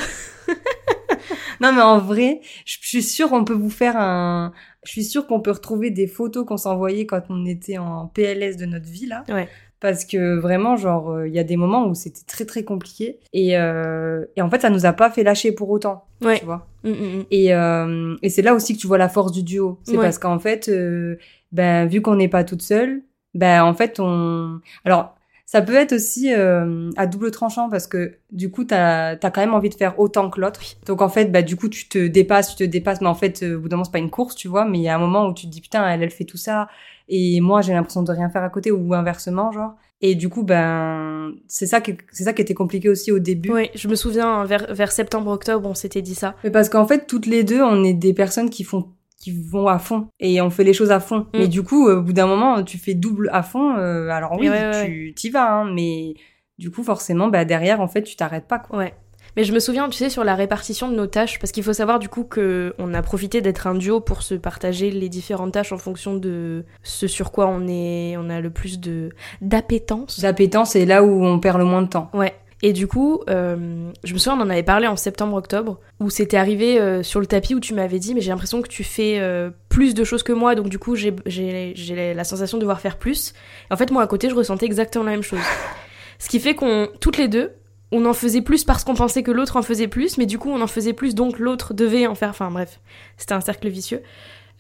Non mais en vrai, je je suis sûre qu'on peut vous faire un, je suis sûre qu'on peut retrouver des photos qu'on s'envoyait quand on était en PLS de notre vie là. Ouais. Parce que vraiment, genre, euh, il y a des moments où c'était très très compliqué et euh, et en fait, ça nous a pas fait lâcher pour autant, Ouais. tu vois. Mm, mm, mm. Et, euh, et c'est là aussi que tu vois la force du duo. C'est Ouais. parce qu'en fait, euh, ben, vu qu'on n'est pas toute seule, ben, en fait, on... Alors, ça peut être aussi euh, à double tranchant parce que du coup, t'as as quand même envie de faire autant que l'autre. Donc, en fait, bah, du coup, tu te dépasses, tu te dépasses. Mais en fait, euh, au bout d'un moment, c'est pas une course, tu vois. Mais il y a un moment où tu te dis, putain, elle, elle fait tout ça. Et moi, j'ai l'impression de rien faire à côté ou inversement, genre. Et du coup, ben, c'est ça qui, c'est ça qui était compliqué aussi au début. Ouais, je me souviens, vers, vers septembre-octobre, on s'était dit ça. Mais parce qu'en fait, toutes les deux, on est des personnes qui font qui vont à fond et on fait les choses à fond. Mm. Mais du coup, euh, au bout d'un moment, tu fais double à fond. euh, alors oui, Ouais, ouais, tu t'y vas, hein, mais du coup, forcément, bah derrière, en fait, tu t'arrêtes pas quoi. Ouais. Mais je me souviens, tu sais, sur la répartition de nos tâches, parce qu'il faut savoir du coup que on a profité d'être un duo pour se partager les différentes tâches en fonction de ce sur quoi on est, on a le plus de d'appétence. L'appétence, c'est là où on perd le moins de temps. Ouais. Et du coup, euh, je me souviens, on en avait parlé en septembre-octobre, où c'était arrivé euh, sur le tapis où tu m'avais dit, mais j'ai l'impression que tu fais euh, plus de choses que moi, donc du coup, j'ai- j'ai j'ai la sensation de devoir faire plus. Et en fait, moi, à côté, je ressentais exactement la même chose. Ce qui fait qu'on, toutes les deux, on en faisait plus parce qu'on pensait que l'autre en faisait plus, mais du coup, on en faisait plus, donc l'autre devait en faire. Enfin, bref, c'était un cercle vicieux.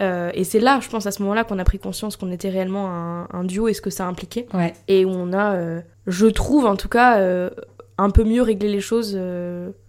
Euh, et c'est là, je pense, à ce moment-là, qu'on a pris conscience qu'on était réellement un, un duo et ce que ça impliquait Ouais. et où on a, euh, je trouve en tout cas, euh, un peu mieux réglé les choses.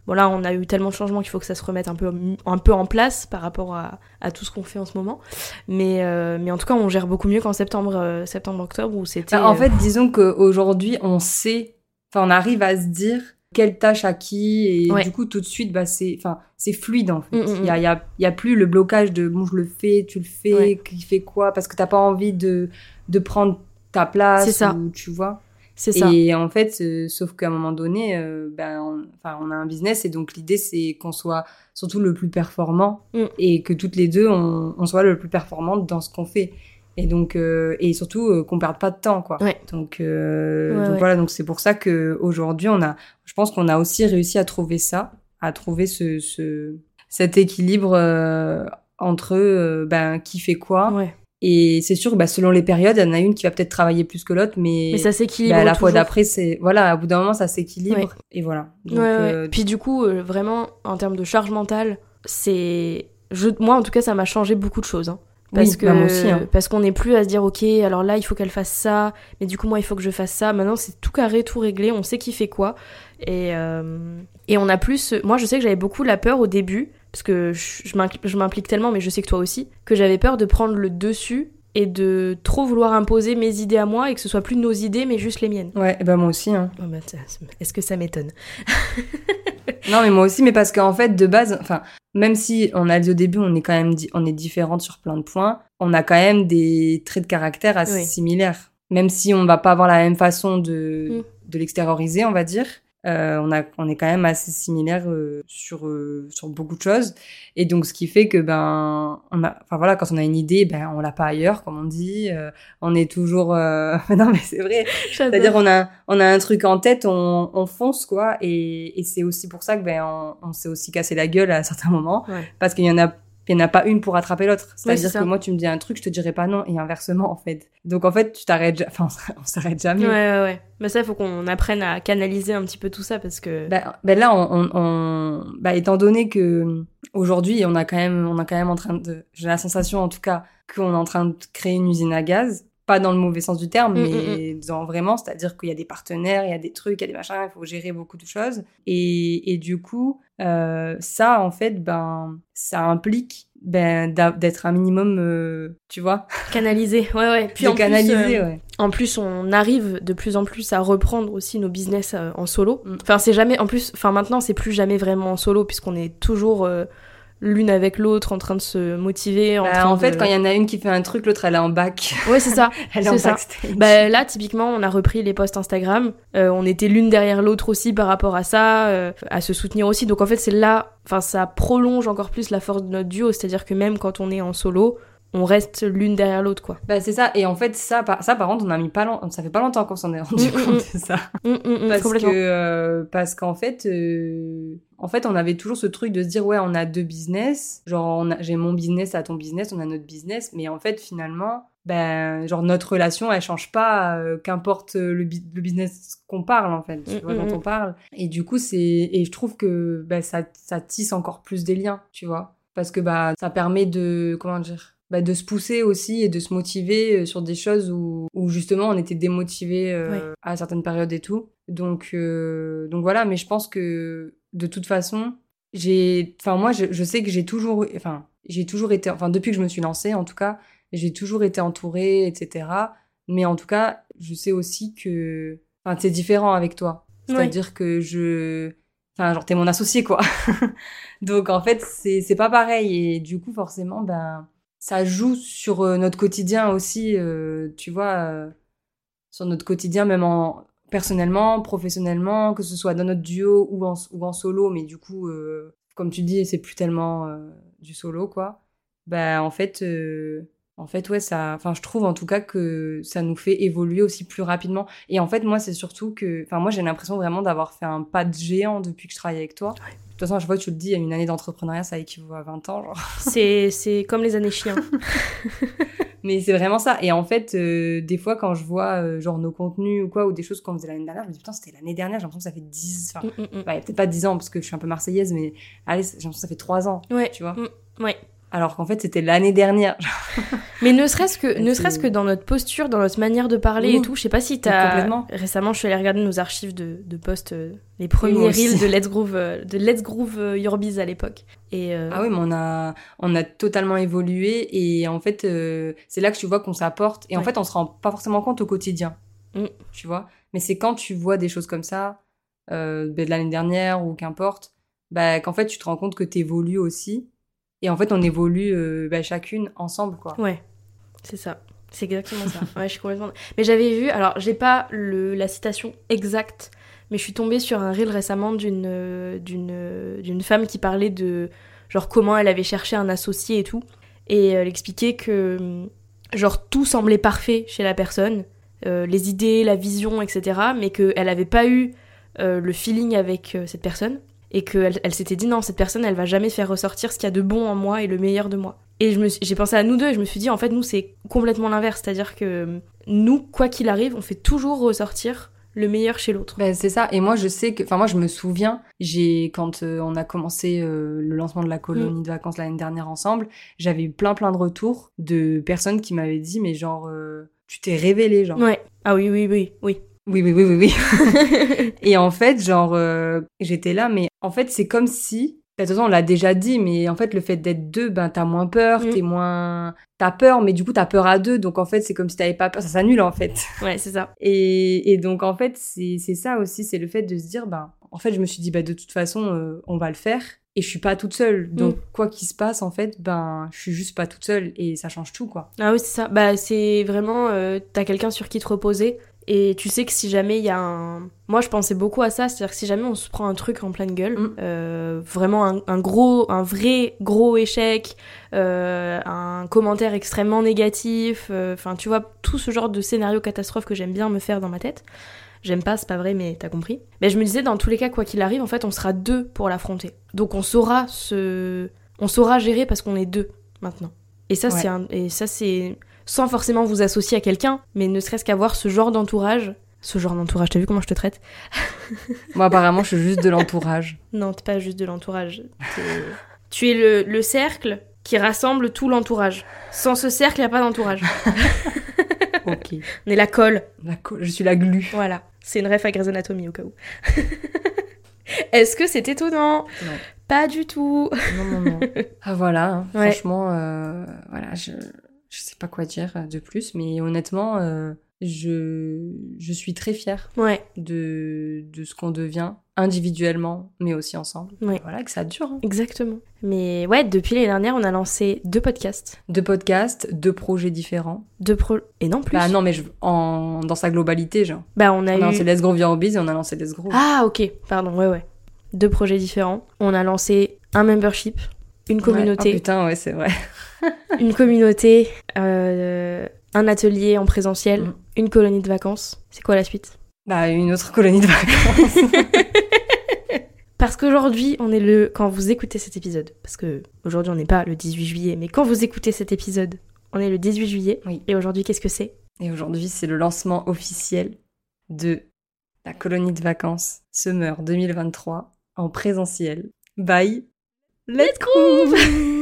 Bon là, on a eu tellement de changements qu'il faut que ça se remette un peu, un peu en place par rapport à, à tout ce qu'on fait en ce moment. Mais, mais en tout cas, on gère beaucoup mieux qu'en septembre, septembre-octobre où c'était. Bah, en fait, disons qu'aujourd'hui, on sait, enfin, on arrive à se dire quelle tâche à qui et Ouais. du coup, tout de suite, bah, c'est, enfin, c'est fluide en fait. Mm, mm, Il y, a, il y, a, il y a plus le blocage de bon, je le fais, tu le fais, Ouais. qui fait quoi, parce que t'as pas envie de, de prendre ta place. C'est ça. ou- tu vois? c'est ça. Et en fait, euh, sauf qu'à un moment donné, euh, ben, on, enfin, on a un business et donc l'idée c'est qu'on soit surtout le plus performant Mm. et que toutes les deux on, on soit le plus performante dans ce qu'on fait. Et donc euh, et surtout euh, qu'on perde pas de temps quoi. Ouais. Donc, euh, Ouais, donc ouais. voilà, donc c'est pour ça que aujourd'hui on a, je pense qu'on a aussi réussi à trouver ça, à trouver ce, ce cet équilibre euh, entre euh, ben qui fait quoi. Ouais. Et c'est sûr, bah, selon les périodes, il y en a une qui va peut-être travailler plus que l'autre, mais, Mais ça s'équilibre. bah, la fois d'après, c'est voilà, au bout d'un moment, ça s'équilibre et voilà. Donc, Ouais, ouais. euh, Puis du coup, vraiment, en termes de charge mentale, c'est. Je... Moi, en tout cas, ça m'a changé beaucoup de choses. hein. Parce oui, que bah, aussi. hein. parce qu'on n'est plus à se dire ok alors là il faut qu'elle fasse ça mais du coup moi il faut que je fasse ça maintenant c'est tout carré tout réglé on sait qui fait quoi et euh, et on a plus moi je sais que j'avais beaucoup la peur au début parce que je, m'implique- tellement mais je sais que toi aussi que j'avais peur de prendre le dessus et de trop vouloir imposer mes idées à moi et que ce soit plus nos idées mais juste les miennes Ouais, bah moi aussi. Hein. Oh, est-ce que ça m'étonne? Non, mais moi aussi, mais parce qu'en fait, de base, enfin, même si on a dit au début, on est quand même, on est différentes sur plein de points, on a quand même des traits de caractère assez Oui. similaires. Même si on va pas avoir la même façon de, Mm. de l'extérioriser, on va dire. Euh, on, a, on est quand même assez similaires euh, sur, euh, sur beaucoup de choses. Et donc, ce qui fait que, ben, on a, enfin voilà, quand on a une idée, ben, on l'a pas ailleurs, comme on dit. Euh, on est toujours, non, mais c'est vrai. C'est-à-dire, on a, on a un truc en tête, on, on fonce, quoi. Et, et c'est aussi pour ça que, ben, on, on s'est aussi cassé la gueule à certains moments. Ouais. Parce qu'il y en a il n'y en a pas une pour attraper l'autre. C'est-à-dire que moi, tu me dis un truc, je te dirais pas non, et inversement, en fait. Donc, en fait, tu t'arrêtes, enfin, on s'arrête jamais. Ouais, ouais, ouais. Mais ça, il faut qu'on apprenne à canaliser un petit peu tout ça parce que. Ben, ben là, on, on, on- bah, étant donné que aujourd'hui, on a quand même, on a quand même en train de, j'ai la sensation en tout cas qu'on est en train de créer une usine à gaz, pas dans le mauvais sens du terme, Mm, mais dans vraiment, c'est-à-dire qu'il y a des partenaires, il y a des trucs, il y a des machins, il faut gérer beaucoup de choses, et, et du coup, euh, ça, en fait, ben, ça implique ben d'être un minimum, euh, tu vois, Canaliser, ouais, ouais. Puis en plus, canaliser, euh, ouais. En plus, on arrive de plus en plus à reprendre aussi nos business en solo. Mm. Enfin, c'est jamais. En plus, enfin maintenant, c'est plus jamais vraiment en solo puisqu'on est toujours l'une avec l'autre en train de se motiver. En, Bah, train en fait, de- quand il y en a une qui fait un truc, l'autre elle est en bac, Ouais, c'est ça. elle est en ça. backstage. Bah là, typiquement, on a repris les posts Instagram. Euh, on était l'une derrière l'autre aussi par rapport à ça, euh, à se soutenir aussi. Donc en fait, c'est là, enfin, ça prolonge encore plus la force de notre duo. C'est-à-dire que même quand on est en solo, on reste l'une derrière l'autre, quoi. Bah c'est ça. Et en fait ça par, ça par contre on a mis pas long... ça fait pas longtemps qu'on s'en est rendu Mm, mm, compte mm. de ça. Hum, hum, parce que euh, parce qu'en fait euh, en fait on avait toujours ce truc de se dire ouais on a deux business. Genre a- j'ai mon business à ton business on a notre business. Mais en fait finalement ben genre notre relation elle change pas euh, qu'importe le, bi- le business qu'on parle en fait tu Mm, vois mm, dont mm. on parle. Et du coup c'est et je trouve que ben, ça ça tisse encore plus des liens tu vois. Parce que bah ça permet de comment dire bah, de se pousser aussi et de se motiver euh, sur des choses où, où justement on était démotivé euh, à certaines périodes et tout. Donc, euh, donc voilà, mais je pense que de toute façon, j'ai, enfin moi je, je sais que j'ai toujours, enfin j'ai toujours été, enfin depuis que je me suis lancée en tout cas, j'ai toujours été entourée, etc. Mais en tout cas, je sais aussi que, enfin c'est différent avec toi. C'est-à-dire que je, enfin genre t'es mon associé quoi. donc en fait c'est c'est pas pareil et du coup forcément ben ça joue sur euh, notre quotidien aussi, euh, tu vois, euh, sur notre quotidien, même en personnellement, professionnellement, que ce soit dans notre duo ou en, solo, mais du coup, euh, comme tu dis, c'est plus tellement du solo, quoi. Bah, en fait, en fait, ouais, ça, enfin, je trouve en tout cas que ça nous fait évoluer aussi plus rapidement. Et en fait, moi, c'est surtout que, enfin, moi, j'ai l'impression vraiment d'avoir fait un pas de géant depuis que je travaille avec toi. De toute façon, à chaque fois que tu le dis, une année d'entrepreneuriat, ça équivaut à 20 ans. C'est, comme les années chiens. Mais c'est vraiment ça. Et en fait, euh, des fois, quand je vois euh, genre nos contenus ou quoi, ou des choses qu'on faisait l'année dernière, je me dis putain, c'était l'année dernière, j'ai l'impression que ça fait 10, enfin, hum, hum. ouais, peut-être pas 10 ans parce que je suis un peu marseillaise, mais allez, j'ai l'impression que ça fait 3 ans, Ouais. tu vois. Mm, ouais. Alors qu'en fait, c'était l'année dernière. Mais ne serait-ce que, ne serait-ce que dans notre posture, dans notre manière de parler et tout, je sais pas si t'as. Complètement. Récemment, je suis allée regarder nos archives de, de posts, euh, les premiers reels de Let's Groove, euh, de Let's Groove euh, Your Biz à l'époque. Et euh, Ah oui, mais on a, on a totalement évolué et en fait, euh, c'est là que tu vois qu'on s'apporte. Et en Ouais. fait, on se rend pas forcément compte au quotidien, Mm. tu vois? Mais c'est quand tu vois des choses comme ça, euh, ben, de l'année dernière ou qu'importe, bah, qu'en fait, tu te rends compte que tu évolues aussi. Et en fait, on évolue euh, bah, chacune ensemble, quoi. Ouais, c'est ça. C'est exactement ça. Ouais, je suis complètement. Mais j'avais vu, alors j'ai pas le, la citation exacte, mais je suis tombée sur un reel récemment d'une euh, d'une euh, d'une femme qui parlait de genre comment elle avait cherché un associé et tout, et elle expliquait que hum, genre tout semblait parfait chez la personne, euh, les idées, la vision, etc., mais qu'elle avait pas eu euh, le feeling avec cette personne et qu'elle elle, s'était dit non cette personne elle va jamais faire ressortir ce qu'il y a de bon en moi et le meilleur de moi. Et j'ai pensé à nous deux et je me suis dit en fait nous c'est complètement l'inverse. C'est à dire que nous quoi qu'il arrive on fait toujours ressortir le meilleur chez l'autre. Ben, c'est ça. Et moi, je sais que, enfin, moi, je me souviens, j'ai, quand euh, on a commencé euh, le lancement de la colonie de vacances l'année dernière ensemble, j'avais eu plein, plein de retours de personnes qui m'avaient dit, mais genre, euh, tu t'es révélé, genre. ouais. Ah oui oui oui oui Oui, oui, oui, oui, oui. Et en fait, genre, euh, j'étais là, mais en fait, c'est comme si, de toute façon, on l'a déjà dit, mais en fait, le fait d'être deux, ben, t'as moins peur, Mm. t'es moins, t'as peur, mais du coup, t'as peur à deux, donc en fait, c'est comme si t'avais pas peur, ça s'annule, en fait. ouais c'est ça Et, et donc, en fait, c'est c'est ça aussi, c'est le fait de se dire, ben, en fait, je me suis dit, bah, de toute façon, euh, on va le faire. Et je suis pas toute seule. Donc, quoi qu'il se passe, en fait, ben, je suis juste pas toute seule. Et ça change tout, quoi. ah oui c'est ça bah c'est vraiment euh, t'as quelqu'un sur qui te reposer Et tu sais que si jamais il y a un. Moi, je pensais beaucoup à ça, c'est-à-dire que si jamais on se prend un truc en pleine gueule, Mm. euh, vraiment un, un gros, un vrai gros échec, euh, un commentaire extrêmement négatif, euh, enfin, tu vois, tout ce genre de scénario catastrophe que j'aime bien me faire dans ma tête. J'aime pas, c'est pas vrai, mais t'as compris. Mais je me disais, dans tous les cas, quoi qu'il arrive, en fait, on sera deux pour l'affronter. Donc on saura se. On saura gérer parce qu'on est deux maintenant. Et ça, Ouais. c'est un... Et ça, c'est. Sans forcément vous associer à quelqu'un, mais ne serait-ce qu'avoir ce genre d'entourage. Ce genre d'entourage, t'as vu comment je te traite Moi, apparemment, je suis juste de l'entourage. Non, t'es pas juste de l'entourage. Tu es le, le cercle qui rassemble tout l'entourage. Sans ce cercle, il a pas d'entourage. Ok. On est la colle. La co- je suis la glu. Voilà. C'est une ref à Grey's Anatomy au cas où. Est-ce que c'est étonnant? Non. Pas du tout. Non, non, non. Ah voilà, hein. Ouais. franchement, euh, voilà, je, je sais pas quoi dire de plus, mais honnêtement, euh, je, je suis très fière Ouais, de, de ce qu'on devient individuellement, mais aussi ensemble. Ouais. Voilà, que ça dure. hein. exactement. Mais ouais, depuis l'année dernière, on a lancé deux podcasts. Deux podcasts, deux projets différents. Deux pro... Et non plus. Bah non, mais je, en, dans sa globalité, genre. Bah, on a On a eu... lancé Let's Grow Via Hobbies et on a lancé Let's Grow. Ah, ok. Pardon, ouais, ouais. Deux projets différents. On a lancé un membership, une Ouais. communauté, Oh, putain, ouais, c'est vrai. une communauté, euh, un atelier en présentiel, Mm. une colonie de vacances. C'est quoi la suite? Bah, une autre colonie de vacances. Parce qu'aujourd'hui, on est le. Quand vous écoutez cet épisode, parce que aujourd'hui on n'est pas le 18 juillet, mais quand vous écoutez cet épisode, on est le 18 juillet. Oui. Et aujourd'hui, qu'est-ce que c'est? Et aujourd'hui, c'est le lancement officiel de la colonie de vacances Summer 2023 en présentiel. Bye. Let's go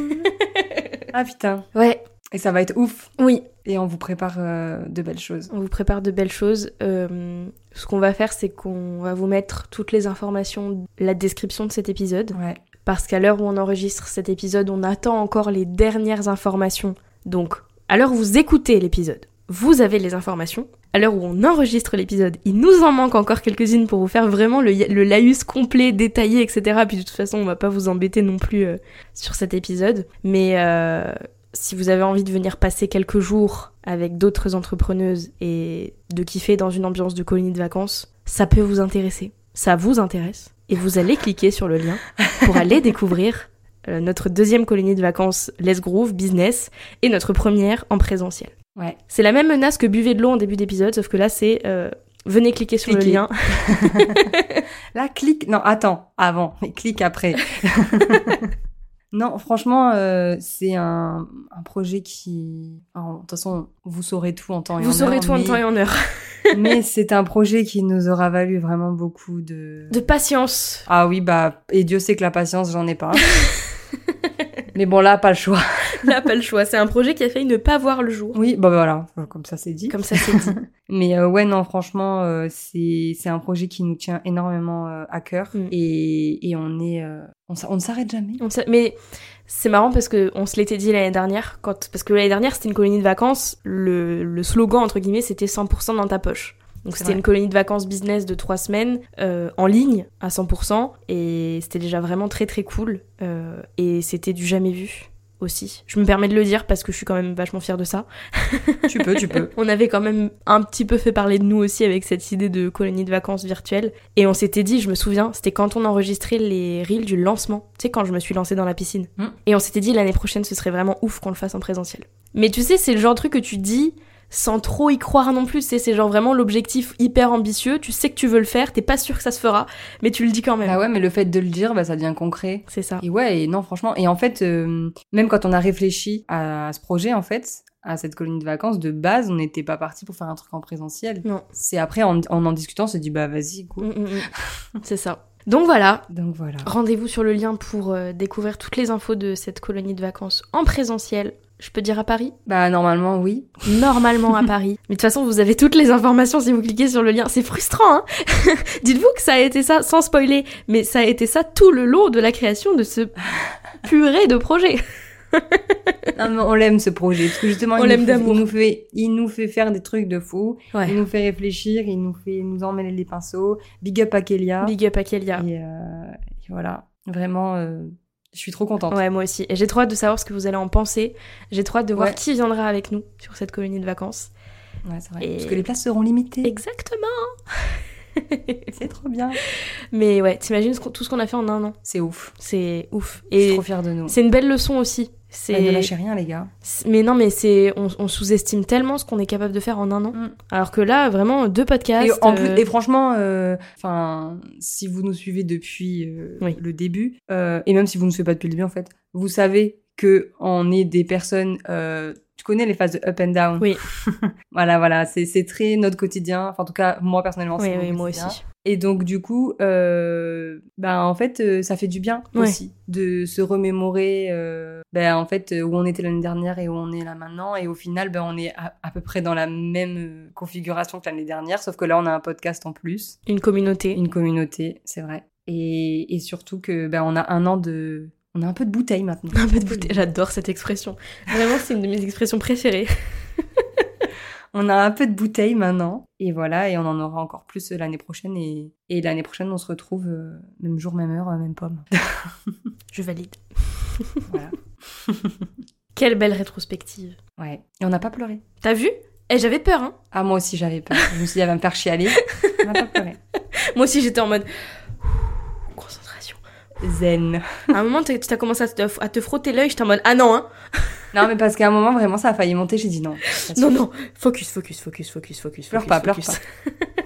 Ah putain. Ouais, Et ça va être ouf. oui, Et on vous prépare euh, de belles choses. on vous prépare de belles choses. Euh, ce qu'on va faire, c'est qu'on va vous mettre toutes les informations, la description de cet épisode. Ouais. Parce qu'à l'heure où on enregistre cet épisode, on attend encore les dernières informations. Donc, à l'heure où vous écoutez l'épisode, vous avez les informations. À l'heure où on enregistre l'épisode, il nous en manque encore quelques-unes pour vous faire vraiment le, le laïus complet, détaillé, etc. Puis de toute façon, on va pas vous embêter non plus euh, sur cet épisode. Mais euh, si vous avez envie de venir passer quelques jours avec d'autres entrepreneuses et de kiffer dans une ambiance de colonie de vacances, ça peut vous intéresser. Ça vous intéresse. Et vous allez cliquer sur le lien pour aller découvrir euh, notre deuxième colonie de vacances Let's Groove Business et notre première en présentiel. Ouais. C'est la même menace que buvez de l'eau en début d'épisode, sauf que là c'est euh, venez cliquer sur Cliquez. le lien. Là, clique. Non, attends. Avant. Mais clique après. non, franchement, euh, c'est un, un projet qui. enfin, de toute façon, vous saurez tout en temps et en Vous saurez heure, tout en temps et en heure. mais c'est un projet qui nous aura valu vraiment beaucoup de. De patience. Ah oui, bah, et Dieu sait que la patience, j'en ai pas. Mais bon, là, pas le choix. Là pas le choix, c'est un projet qui a failli ne pas voir le jour. Oui, bah voilà, comme ça c'est dit. Comme ça c'est dit. Mais euh, ouais, non, franchement, euh, c'est un projet qui nous tient énormément euh, à cœur Mm. et, et on est, euh, on, on ne s'arrête jamais. On Mais c'est marrant parce que on se l'était dit l'année dernière, quand... parce que l'année dernière c'était une colonie de vacances, le, le slogan entre guillemets c'était 100% dans ta poche. Donc c'était une colonie de vacances business de trois semaines euh, en ligne à 100% et c'était déjà vraiment très très cool euh, et c'était du jamais vu aussi. Je me permets de le dire parce que je suis quand même vachement fière de ça. tu peux, tu peux. On avait quand même un petit peu fait parler de nous aussi avec cette idée de colonie de vacances virtuelle. Et on s'était dit, je me souviens, c'était quand on enregistrait les reels du lancement. Tu sais, quand je me suis lancée dans la piscine. Mm. Et on s'était dit, l'année prochaine, ce serait vraiment ouf qu'on le fasse en présentiel. Mais tu sais, c'est le genre de truc que tu dis sans trop y croire non plus. C'est genre vraiment l'objectif hyper ambitieux. Tu sais que tu veux le faire, t'es pas sûr que ça se fera, mais tu le dis quand même. Bah ouais, mais le fait de le dire, bah ça devient concret. C'est ça. Et ouais, et non, franchement. Et en fait, euh, même quand on a réfléchi à ce projet, en fait, à cette colonie de vacances, de base, on n'était pas parti pour faire un truc en présentiel. Non. C'est après, en en, en discutant, on s'est dit, bah vas-y, go. Mm, mm, mm. c'est ça. Donc voilà, Donc voilà. Rendez-vous sur le lien pour euh, découvrir toutes les infos de cette colonie de vacances en présentiel. Je peux dire à Paris Bah normalement, oui. Normalement à Paris. Mais de toute façon, vous avez toutes les informations si vous cliquez sur le lien. C'est frustrant, hein Dites-vous que ça a été ça, sans spoiler, mais ça a été ça tout le long de la création de ce purée de projet. Non, mais on l'aime ce projet parce que justement, On il, l'aime nous fait, d'amour. il nous fait, il nous fait faire des trucs de fou. Ouais. Il nous fait réfléchir, il nous fait nous emmêler les pinceaux. Big up à Kélia. Big up à Kélia. Et, euh, et voilà, vraiment, euh, je suis trop contente. Ouais, moi aussi. Et j'ai trop hâte de savoir ce que vous allez en penser. J'ai trop hâte de voir Ouais. qui viendra avec nous sur cette colonie de vacances. Ouais, c'est vrai. Et- Parce que les places seront limitées. Exactement. C'est trop bien. Mais ouais, t'imagines tout ce qu'on a fait en un an. C'est ouf. C'est ouf. Je suis Et trop fière de nous. c'est une belle leçon aussi. C'est Ouais, ne lâchez rien, les gars. Mais non, mais c'est on, on sous-estime tellement ce qu'on est capable de faire en un an. Mm. Alors que là, vraiment, deux podcasts. Et, en plus, euh, et franchement, euh, si vous nous suivez depuis euh, Oui. le début, et même si vous ne suivez pas depuis le début, en fait, vous savez que on est des personnes. tu connais les phases de up and down? Oui. voilà, voilà, c'est c'est très notre quotidien. Enfin, en tout cas, moi personnellement, Oui, c'est oui, mon moi aussi. Et donc, du coup, euh, ben, en fait, euh, ça fait du bien Ouais. aussi de se remémorer, euh, ben, en fait, euh, où on était l'année dernière et où on est là maintenant. Et au final, ben, on est à, à peu près dans la même euh, configuration que l'année dernière, sauf que là, on a un podcast en plus, Une communauté. une communauté, c'est vrai. Et, et surtout que, ben, on a un an de, on a un peu de bouteille maintenant. Un peu de bouteille. J'adore cette expression. Vraiment, c'est une de mes expressions préférées. On a un peu de bouteille maintenant. Et voilà, et on en aura encore plus l'année prochaine. Et, et l'année prochaine, on se retrouve euh, même jour, même heure, euh, même pomme. Je valide. voilà. Quelle belle rétrospective. Ouais. Et on n'a pas pleuré. T'as vu? Eh, j'avais peur, hein. Ah, moi aussi, j'avais peur. Je me suis dit, elle va me faire chialer. On n'a pas pleuré. Moi aussi, j'étais en mode. Concentration. Zen. À un moment, tu as commencé à te, à te frotter l'œil, j'étais en mode Ah non, hein. Non, mais parce qu'à un moment, vraiment, ça a failli monter. J'ai dit non. Non, non. Focus, focus, focus, focus, focus. Pleure pas, pleure focus.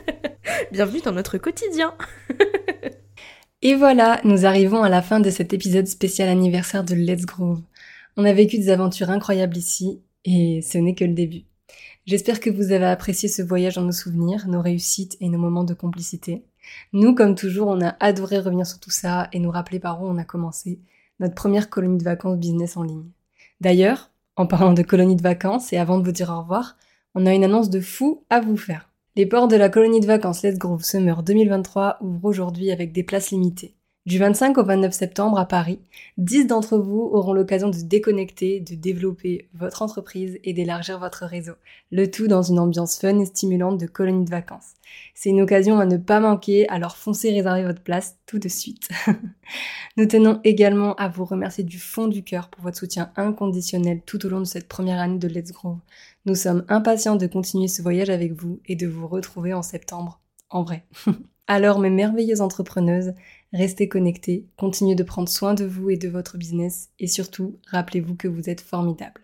Bienvenue dans notre quotidien. Et voilà, nous arrivons à la fin de cet épisode spécial anniversaire de Let's Groove. On a vécu des aventures incroyables ici, et ce n'est que le début. J'espère que vous avez apprécié ce voyage dans nos souvenirs, nos réussites et nos moments de complicité. Nous, comme toujours, on a adoré revenir sur tout ça et nous rappeler par où on a commencé notre première colonie de vacances business en ligne. D'ailleurs, en parlant de colonie de vacances et avant de vous dire au revoir, on a une annonce de fou à vous faire. Les ports de la colonie de vacances Let's Groove Summer 2023 ouvrent aujourd'hui avec des places limitées. Du 25 au 29 septembre à Paris, 10 d'entre vous auront l'occasion de déconnecter, de développer votre entreprise et d'élargir votre réseau. Le tout dans une ambiance fun et stimulante de colonie de vacances. C'est une occasion à ne pas manquer, alors foncez réserver votre place tout de suite. Nous tenons également à vous remercier du fond du cœur pour votre soutien inconditionnel tout au long de cette première année de Let's Grow. Nous sommes impatients de continuer ce voyage avec vous et de vous retrouver en septembre. En vrai. Alors mes merveilleuses entrepreneuses, restez connectées, continuez de prendre soin de vous et de votre business et surtout, rappelez-vous que vous êtes formidables.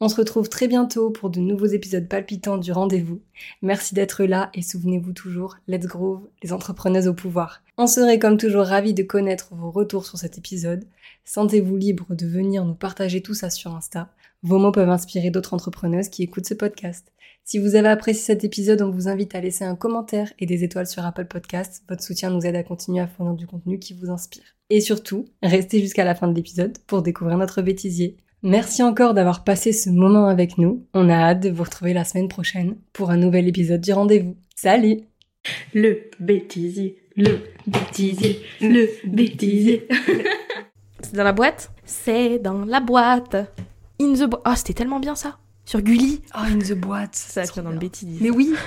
On se retrouve très bientôt pour de nouveaux épisodes palpitants du rendez-vous. Merci d'être là et souvenez-vous toujours, let's groove, les entrepreneuses au pouvoir. On serait comme toujours ravis de connaître vos retours sur cet épisode. Sentez-vous libre de venir nous partager tout ça sur Insta. Vos mots peuvent inspirer d'autres entrepreneuses qui écoutent ce podcast. Si vous avez apprécié cet épisode, on vous invite à laisser un commentaire et des étoiles sur Apple Podcasts. Votre soutien nous aide à continuer à fournir du contenu qui vous inspire. Et surtout, restez jusqu'à la fin de l'épisode pour découvrir notre bêtisier. Merci encore d'avoir passé ce moment avec nous. On a hâte de vous retrouver la semaine prochaine pour un nouvel épisode du rendez-vous. Salut Le bêtisier, le bêtisier, le bêtisier. C'est dans la boîte? C'est dans la boîte. In the boîte. Oh, c'était tellement bien ça. Sur Gulli. Oh, in the boîte Ça vient dans le bêtisier. Mais oui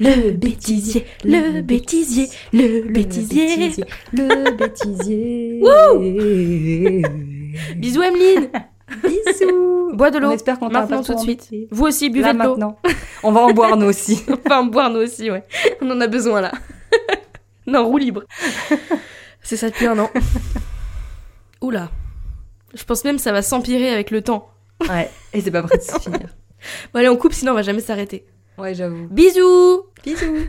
Le bêtisier, le bêtisier, le bêtisier. Le bêtisier Bisous Emeline. Bisous Bois de l'eau. On espère qu'on Maintenant tout de suite. Vous aussi, buvez Là de l'eau. maintenant. On va en boire nous aussi. On va en boire nous aussi, ouais. On en a besoin là. non, roue libre. C'est ça depuis un an. Oula. Je pense même que ça va s'empirer avec le temps. Ouais, et c'est pas prêt de se finir. Bon allez, on coupe, sinon on va jamais s'arrêter. Ouais, j'avoue. Bisous Bisous